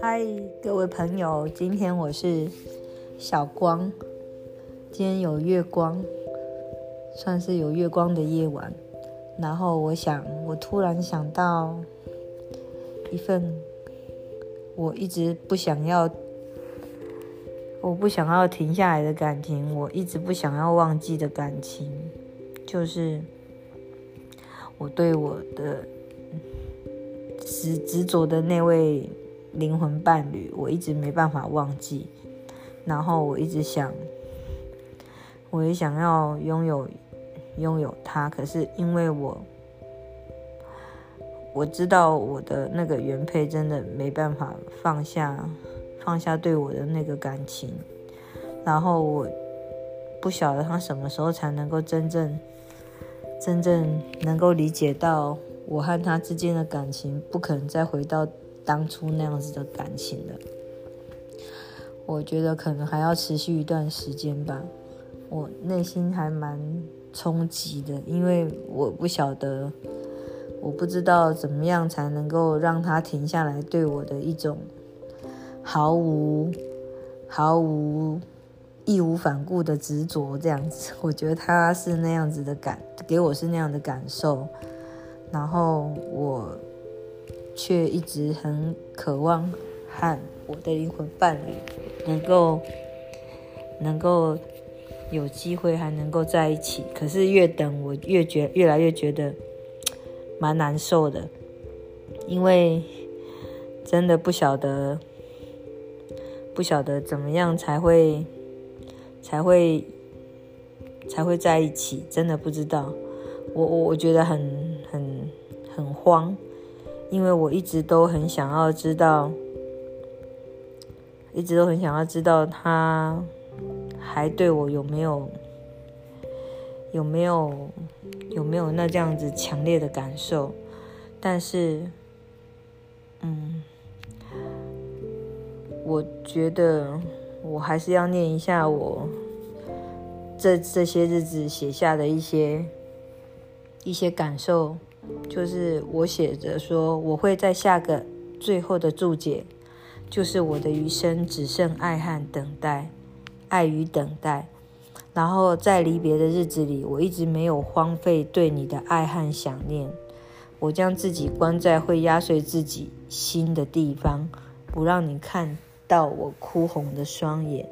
嗨，各位朋友，今天我是小光。今天有月光，算是有月光的夜晚。然后我想，我突然想到一份我一直不想要、我不想要停下来的感情，我一直不想要忘记的感情，就是我对我的执执着的那位。灵魂伴侣，我一直没办法忘记，然后我一直想，我也想要拥有拥有他，可是因为我我知道我的那个原配真的没办法放下放下对我的那个感情，然后我不晓得他什么时候才能够真正真正能够理解到我和他之间的感情不可能再回到。当初那样子的感情了，我觉得可能还要持续一段时间吧。我内心还蛮冲击的，因为我不晓得，我不知道怎么样才能够让他停下来对我的一种毫无、毫无义无反顾的执着。这样子，我觉得他是那样子的感，给我是那样的感受。然后我。却一直很渴望和我的灵魂伴侣能够能够有机会还能够在一起，可是越等我越觉越来越觉得蛮难受的，因为真的不晓得不晓得怎么样才会才会才会在一起，真的不知道，我我我觉得很很很慌。因为我一直都很想要知道，一直都很想要知道他还对我有没有有没有有没有那这样子强烈的感受，但是，嗯，我觉得我还是要念一下我这这些日子写下的一些一些感受。就是我写着说，我会在下个最后的注解，就是我的余生只剩爱和等待，爱与等待。然后在离别的日子里，我一直没有荒废对你的爱和想念。我将自己关在会压碎自己心的地方，不让你看到我哭红的双眼，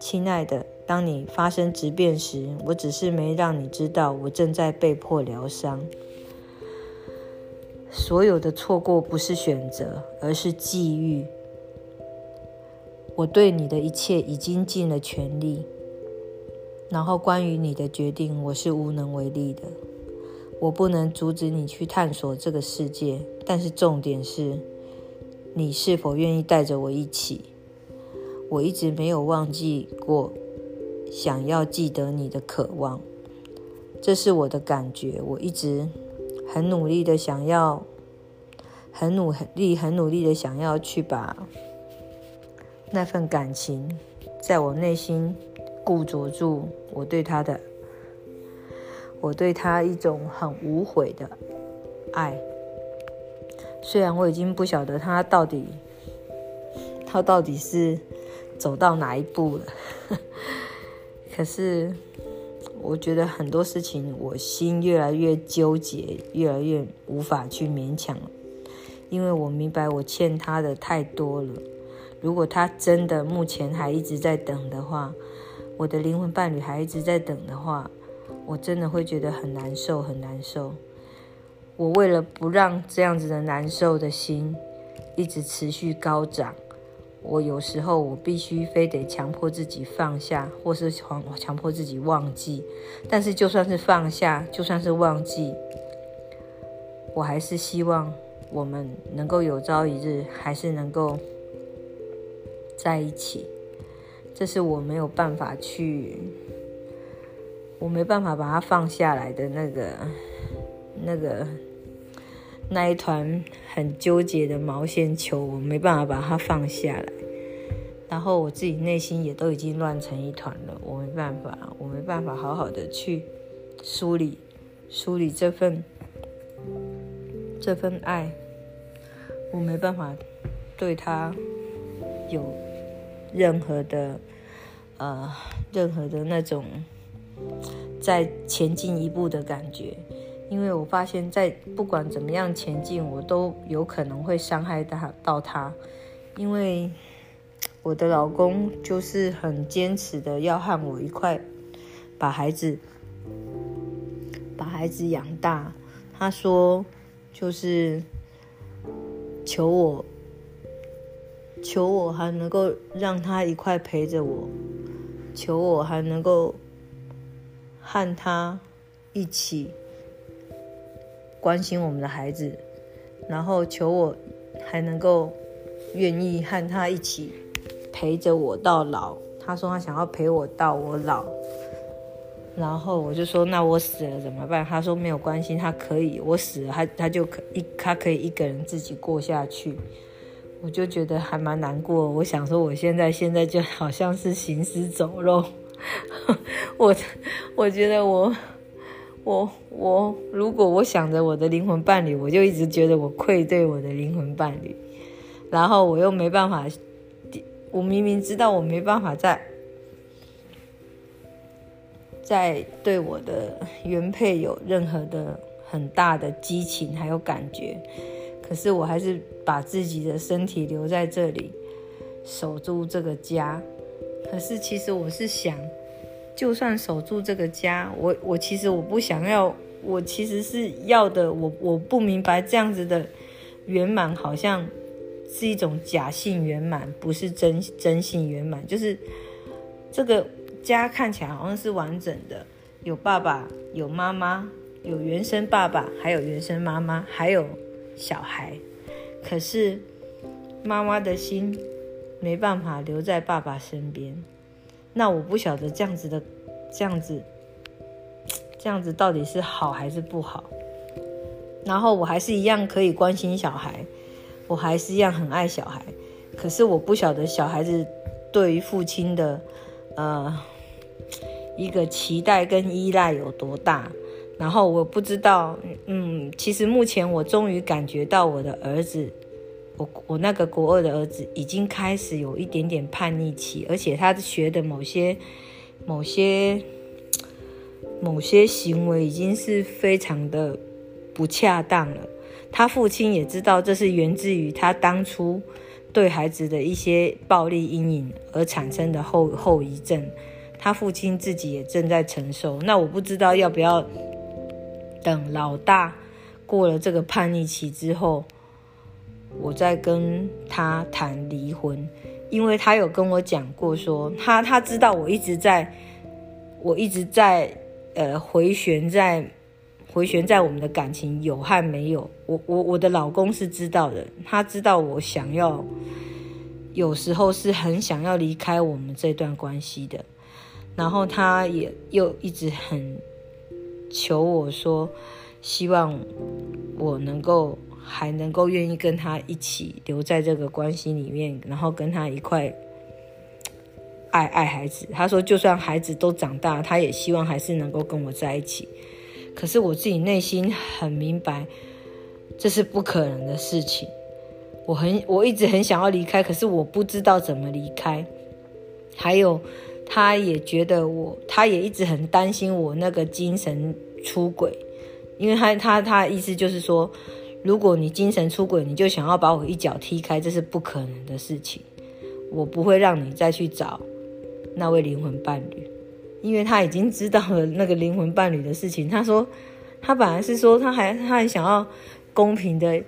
亲爱的。当你发生质变时，我只是没让你知道，我正在被迫疗伤。所有的错过不是选择，而是际遇。我对你的一切已经尽了全力，然后关于你的决定，我是无能为力的。我不能阻止你去探索这个世界，但是重点是，你是否愿意带着我一起？我一直没有忘记过。想要记得你的渴望，这是我的感觉。我一直很努力的想要，很努力、很努力的想要去把那份感情在我内心固着住。我对他的，我对他一种很无悔的爱。虽然我已经不晓得他到底，他到底是走到哪一步了。可是，我觉得很多事情，我心越来越纠结，越来越无法去勉强，因为我明白我欠他的太多了。如果他真的目前还一直在等的话，我的灵魂伴侣还一直在等的话，我真的会觉得很难受，很难受。我为了不让这样子的难受的心一直持续高涨。我有时候我必须非得强迫自己放下，或是强强迫自己忘记。但是就算是放下，就算是忘记，我还是希望我们能够有朝一日还是能够在一起。这是我没有办法去，我没办法把它放下来的那个那个。那一团很纠结的毛线球，我没办法把它放下来。然后我自己内心也都已经乱成一团了，我没办法，我没办法好好的去梳理梳理这份这份爱，我没办法对他有任何的呃任何的那种再前进一步的感觉，因为我发现，在不管怎么样前进，我都有可能会伤害到到他，因为我的老公就是很坚持的要和我一块把孩子。把孩子养大，他说就是求我，求我还能够让他一块陪着我，求我还能够和他一起关心我们的孩子，然后求我还能够愿意和他一起陪着我到老。他说他想要陪我到我老。然后我就说，那我死了怎么办？他说没有关系，他可以，我死了，他他就可一，他可以一个人自己过下去。我就觉得还蛮难过。我想说，我现在现在就好像是行尸走肉。我我觉得我我我，如果我想着我的灵魂伴侣，我就一直觉得我愧对我的灵魂伴侣。然后我又没办法，我明明知道我没办法再。在对我的原配有任何的很大的激情还有感觉，可是我还是把自己的身体留在这里，守住这个家。可是其实我是想，就算守住这个家，我我其实我不想要，我其实是要的，我我不明白这样子的圆满好像是一种假性圆满，不是真真性圆满，就是这个。家看起来好像是完整的，有爸爸，有妈妈，有原生爸爸，还有原生妈妈，还有小孩。可是妈妈的心没办法留在爸爸身边。那我不晓得这样子的，这样子，这样子到底是好还是不好？然后我还是一样可以关心小孩，我还是一样很爱小孩。可是我不晓得小孩子对于父亲的，呃。一个期待跟依赖有多大？然后我不知道，嗯，其实目前我终于感觉到我的儿子，我我那个国二的儿子已经开始有一点点叛逆期，而且他学的某些、某些、某些行为已经是非常的不恰当了。他父亲也知道这是源自于他当初对孩子的一些暴力阴影而产生的后后遗症。他父亲自己也正在承受，那我不知道要不要等老大过了这个叛逆期之后，我在跟他谈离婚，因为他有跟我讲过，说他他知道我一直在，我一直在呃回旋在回旋在我们的感情有和没有，我我我的老公是知道的，他知道我想要有时候是很想要离开我们这段关系的。然后他也又一直很求我说，希望我能够还能够愿意跟他一起留在这个关系里面，然后跟他一块爱爱孩子。他说，就算孩子都长大，他也希望还是能够跟我在一起。可是我自己内心很明白，这是不可能的事情。我很我一直很想要离开，可是我不知道怎么离开。还有。他也觉得我，他也一直很担心我那个精神出轨，因为他他他意思就是说，如果你精神出轨，你就想要把我一脚踢开，这是不可能的事情。我不会让你再去找那位灵魂伴侣，因为他已经知道了那个灵魂伴侣的事情。他说，他本来是说他还他还想要公平的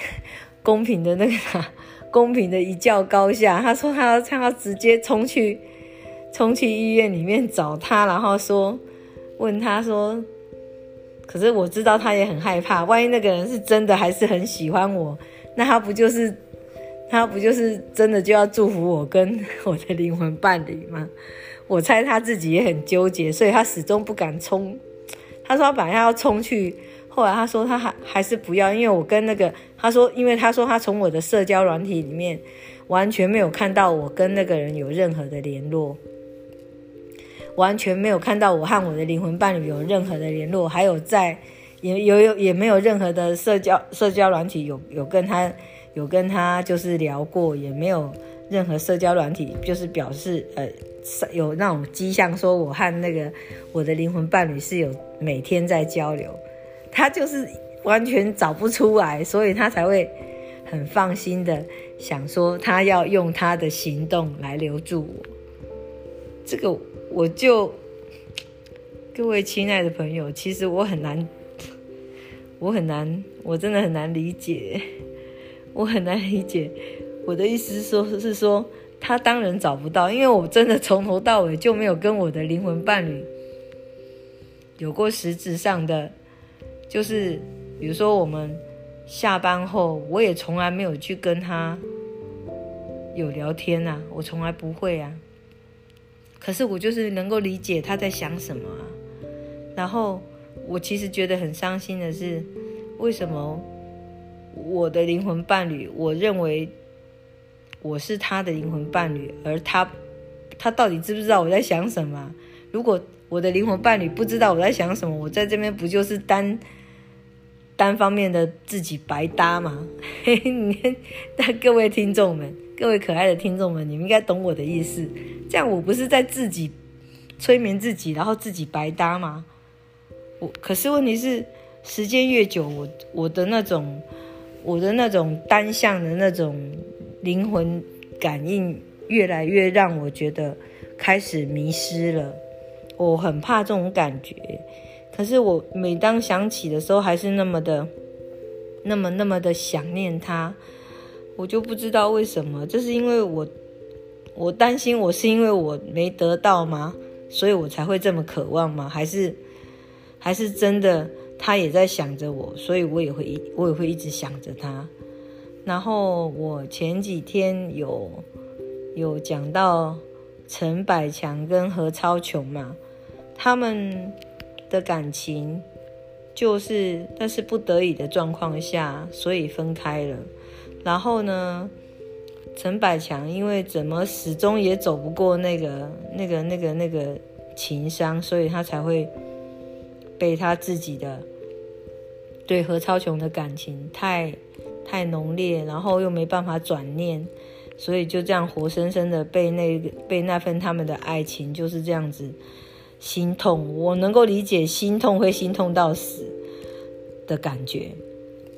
公平的那个公平的一较高下。他说他要他要直接冲去。冲去医院里面找他，然后说，问他说，可是我知道他也很害怕，万一那个人是真的还是很喜欢我，那他不就是，他不就是真的就要祝福我跟我的灵魂伴侣吗？我猜他自己也很纠结，所以他始终不敢冲。他说他本来要冲去，后来他说他还还是不要，因为我跟那个他说，因为他说他从我的社交软体里面完全没有看到我跟那个人有任何的联络。完全没有看到我和我的灵魂伴侣有任何的联络，还有在也有有也没有任何的社交社交软体有有跟他有跟他就是聊过，也没有任何社交软体就是表示呃有那种迹象说我和那个我的灵魂伴侣是有每天在交流，他就是完全找不出来，所以他才会很放心的想说他要用他的行动来留住我。这个我就各位亲爱的朋友，其实我很难，我很难，我真的很难理解，我很难理解。我的意思是说，是说他当然找不到，因为我真的从头到尾就没有跟我的灵魂伴侣有过实质上的，就是比如说我们下班后，我也从来没有去跟他有聊天啊，我从来不会啊。可是我就是能够理解他在想什么啊，然后我其实觉得很伤心的是，为什么我的灵魂伴侣，我认为我是他的灵魂伴侣，而他他到底知不知道我在想什么？如果我的灵魂伴侣不知道我在想什么，我在这边不就是单单方面的自己白搭吗？嘿嘿那各位听众们。各位可爱的听众们，你们应该懂我的意思。这样我不是在自己催眠自己，然后自己白搭吗？我可是问题是，时间越久，我我的那种我的那种单向的那种灵魂感应，越来越让我觉得开始迷失了。我很怕这种感觉，可是我每当想起的时候，还是那么的那么那么的想念他。我就不知道为什么，这是因为我，我担心我是因为我没得到吗？所以我才会这么渴望吗？还是，还是真的他也在想着我，所以我也会我也会一直想着他。然后我前几天有有讲到陈百强跟何超琼嘛，他们的感情就是那是不得已的状况下，所以分开了。然后呢，陈百强因为怎么始终也走不过那个、那个、那个、那个情商，所以他才会被他自己的对何超琼的感情太太浓烈，然后又没办法转念，所以就这样活生生的被那个被那份他们的爱情就是这样子心痛。我能够理解心痛会心痛到死的感觉。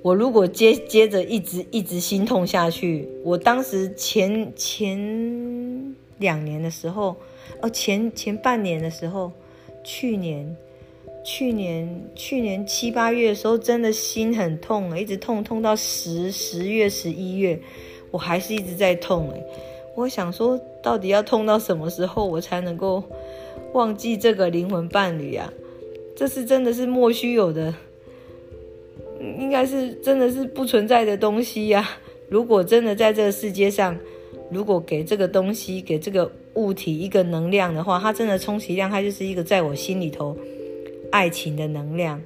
我如果接接着一直一直心痛下去，我当时前前两年的时候，哦前前半年的时候，去年去年去年七八月的时候，真的心很痛一直痛痛到十十月十一月，我还是一直在痛哎。我想说，到底要痛到什么时候，我才能够忘记这个灵魂伴侣啊？这是真的是莫须有的。应该是真的是不存在的东西呀！如果真的在这个世界上，如果给这个东西、给这个物体一个能量的话，它真的充其量它就是一个在我心里头爱情的能量，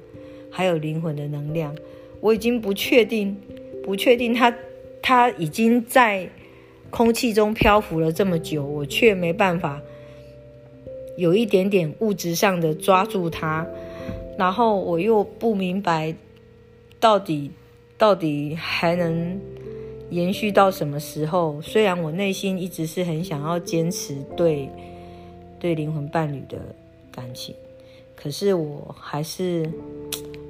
还有灵魂的能量。我已经不确定，不确定它它已经在空气中漂浮了这么久，我却没办法有一点点物质上的抓住它，然后我又不明白。到底，到底还能延续到什么时候？虽然我内心一直是很想要坚持对对灵魂伴侣的感情，可是我还是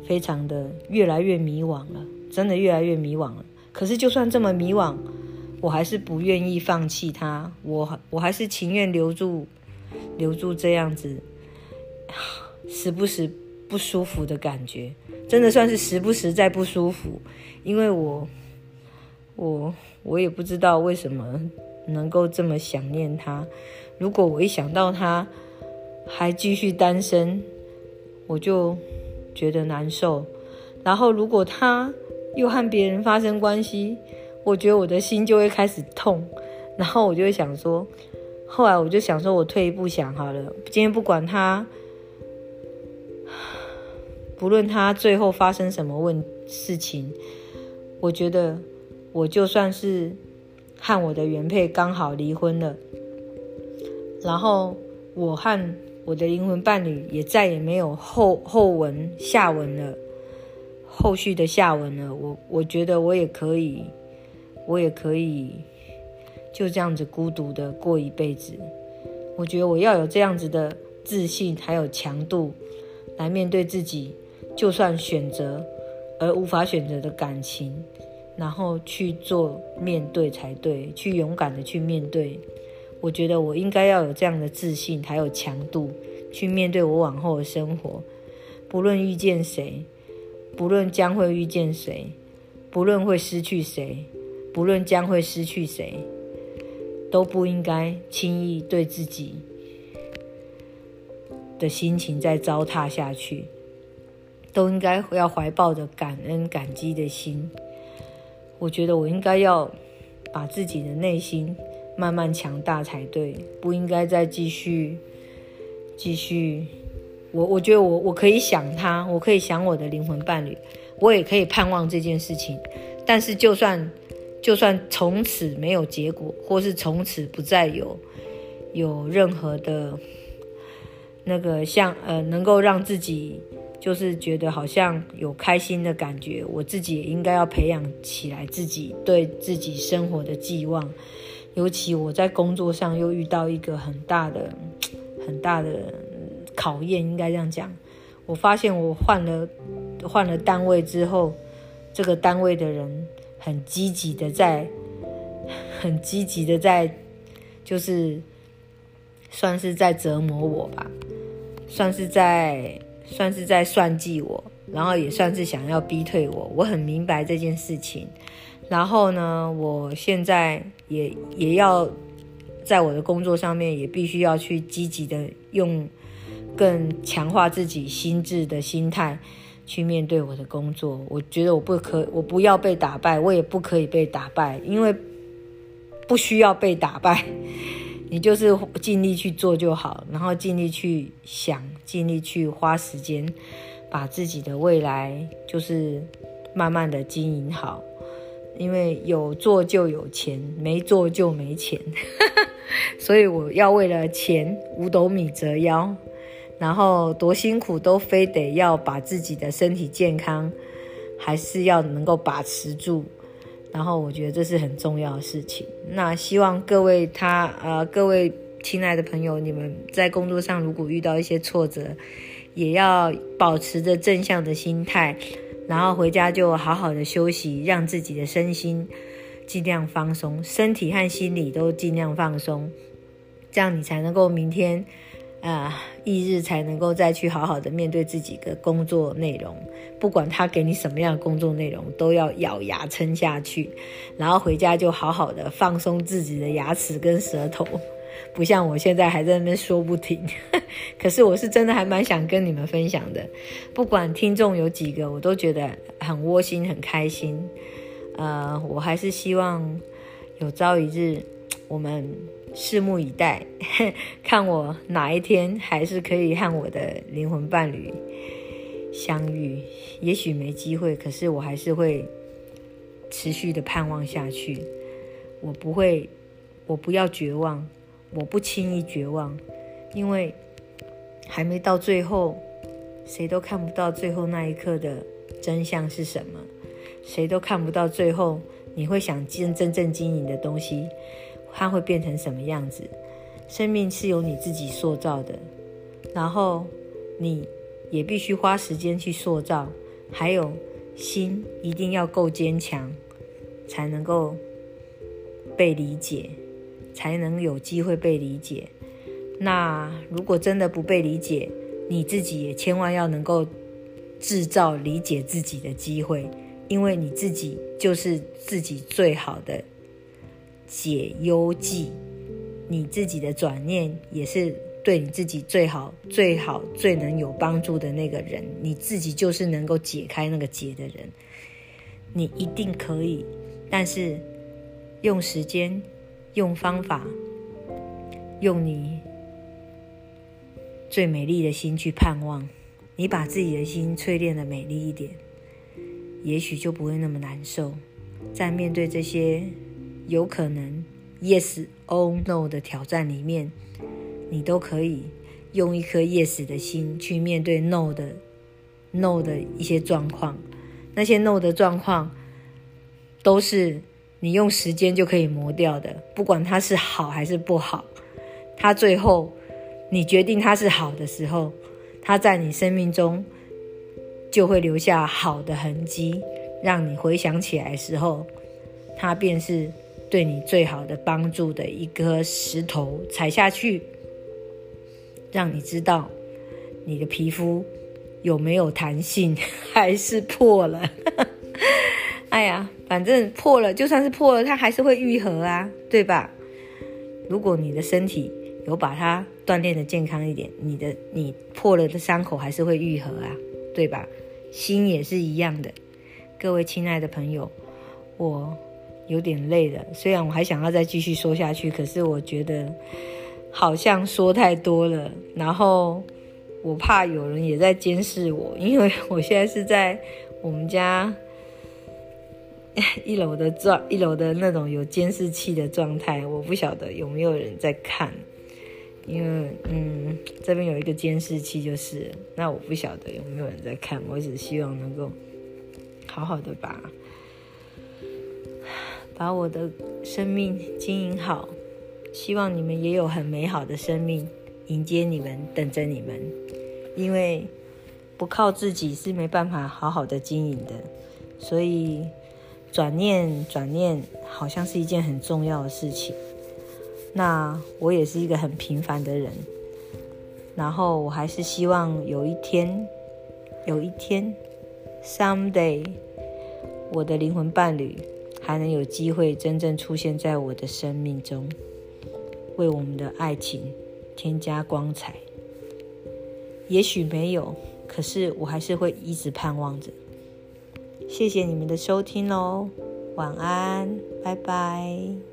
非常的越来越迷惘了，真的越来越迷惘了。可是就算这么迷惘，我还是不愿意放弃他，我我还是情愿留住留住这样子，时不时不舒服的感觉。真的算是时不时在不舒服，因为我，我我也不知道为什么能够这么想念他。如果我一想到他还继续单身，我就觉得难受。然后如果他又和别人发生关系，我觉得我的心就会开始痛。然后我就会想说，后来我就想说，我退一步想好了，今天不管他。不论他最后发生什么问事情，我觉得我就算是和我的原配刚好离婚了，然后我和我的灵魂伴侣也再也没有后后文下文了，后续的下文了，我我觉得我也可以，我也可以就这样子孤独的过一辈子。我觉得我要有这样子的自信，还有强度来面对自己，就算选择而无法选择的感情，然后去做面对才对，去勇敢的去面对。我觉得我应该要有这样的自信，还有强度。去面对我往后的生活，不论遇见谁，不论将会遇见谁，不论会失去谁，不论将会失去谁，都不应该轻易对自己的心情再糟蹋下去，都应该要怀抱着感恩感激的心。我觉得我应该要把自己的内心慢慢强大才对，不应该再继续。继续，我我觉得我我可以想他，我可以想我的灵魂伴侣，我也可以盼望这件事情。但是就算就算从此没有结果，或是从此不再有有任何的那个像呃能够让自己就是觉得好像有开心的感觉，我自己也应该要培养起来自己对自己生活的寄望。尤其我在工作上又遇到一个很大的。很大的考验，应该这样讲。我发现我换了换了单位之后，这个单位的人很积极的在，很积极的在，就是算是在折磨我吧，算是在算是在算计我，然后也算是想要逼退我。我很明白这件事情，然后呢，我现在也也要。在我的工作上面，也必须要去积极的用更强化自己心智的心态去面对我的工作。我觉得我不可，我不要被打败，我也不可以被打败，因为不需要被打败。你就是尽力去做就好，然后尽力去想，尽力去花时间，把自己的未来就是慢慢的经营好。因为有做就有钱，没做就没钱。所以我要为了钱五斗米折腰，然后多辛苦都非得要把自己的身体健康，还是要能够把持住。然后我觉得这是很重要的事情。那希望各位他呃各位亲爱的朋友，你们在工作上如果遇到一些挫折，也要保持着正向的心态，然后回家就好好的休息，让自己的身心。尽量放松，身体和心理都尽量放松，这样你才能够明天，啊，翌日才能够再去好好的面对自己的工作内容。不管他给你什么样的工作内容，都要咬牙撑下去，然后回家就好好的放松自己的牙齿跟舌头，不像我现在还在那边说不停。可是我是真的还蛮想跟你们分享的，不管听众有几个，我都觉得很窝心，很开心。呃，我还是希望有朝一日，我们拭目以待，看我哪一天还是可以和我的灵魂伴侣相遇。也许没机会，可是我还是会持续的盼望下去。我不会，我不要绝望，我不轻易绝望，因为还没到最后，谁都看不到最后那一刻的真相是什么。谁都看不到最后，你会想真真正经营的东西，它会变成什么样子？生命是由你自己塑造的，然后你也必须花时间去塑造。还有心一定要够坚强，才能够被理解，才能有机会被理解。那如果真的不被理解，你自己也千万要能够制造理解自己的机会。因为你自己就是自己最好的解忧剂，你自己的转念也是对你自己最好、最好、最能有帮助的那个人。你自己就是能够解开那个结的人，你一定可以。但是用时间、用方法、用你最美丽的心去盼望，你把自己的心淬炼的美丽一点。也许就不会那么难受，在面对这些有可能 yes or no 的挑战里面，你都可以用一颗 yes 的心去面对 no 的 no 的一些状况，那些 no 的状况，都是你用时间就可以磨掉的。不管它是好还是不好，它最后你决定它是好的时候，它在你生命中就会留下好的痕迹，让你回想起来时候，它便是对你最好的帮助的一颗石头，踩下去，让你知道你的皮肤。有没有弹性，还是破了？哎呀，反正破了，就算是破了，它还是会愈合啊，对吧？如果你的身体有把它锻炼的健康一点，你的你破了的伤口还是会愈合啊，对吧？心也是一样的。各位亲爱的朋友，我有点累了，虽然我还想要再继续说下去，可是我觉得好像说太多了，然后。我怕有人也在监视我，因为我现在是在我们家一楼的状，一楼的那种有监视器的状态。我不晓得有没有人在看，因为嗯，这边有一个监视器，就是那我不晓得有没有人在看。我只希望能够好好的把把我的生命经营好，希望你们也有很美好的生命。迎接你们，等着你们，因为不靠自己是没办法好好的经营的，所以转念转念好像是一件很重要的事情。那我也是一个很平凡的人，然后我还是希望有一天，有一天，someday，我的灵魂伴侣才能有机会真正出现在我的生命中，为我们的爱情。添加光彩，也许没有，可是我还是会一直盼望着。谢谢你们的收听哦，晚安，拜拜。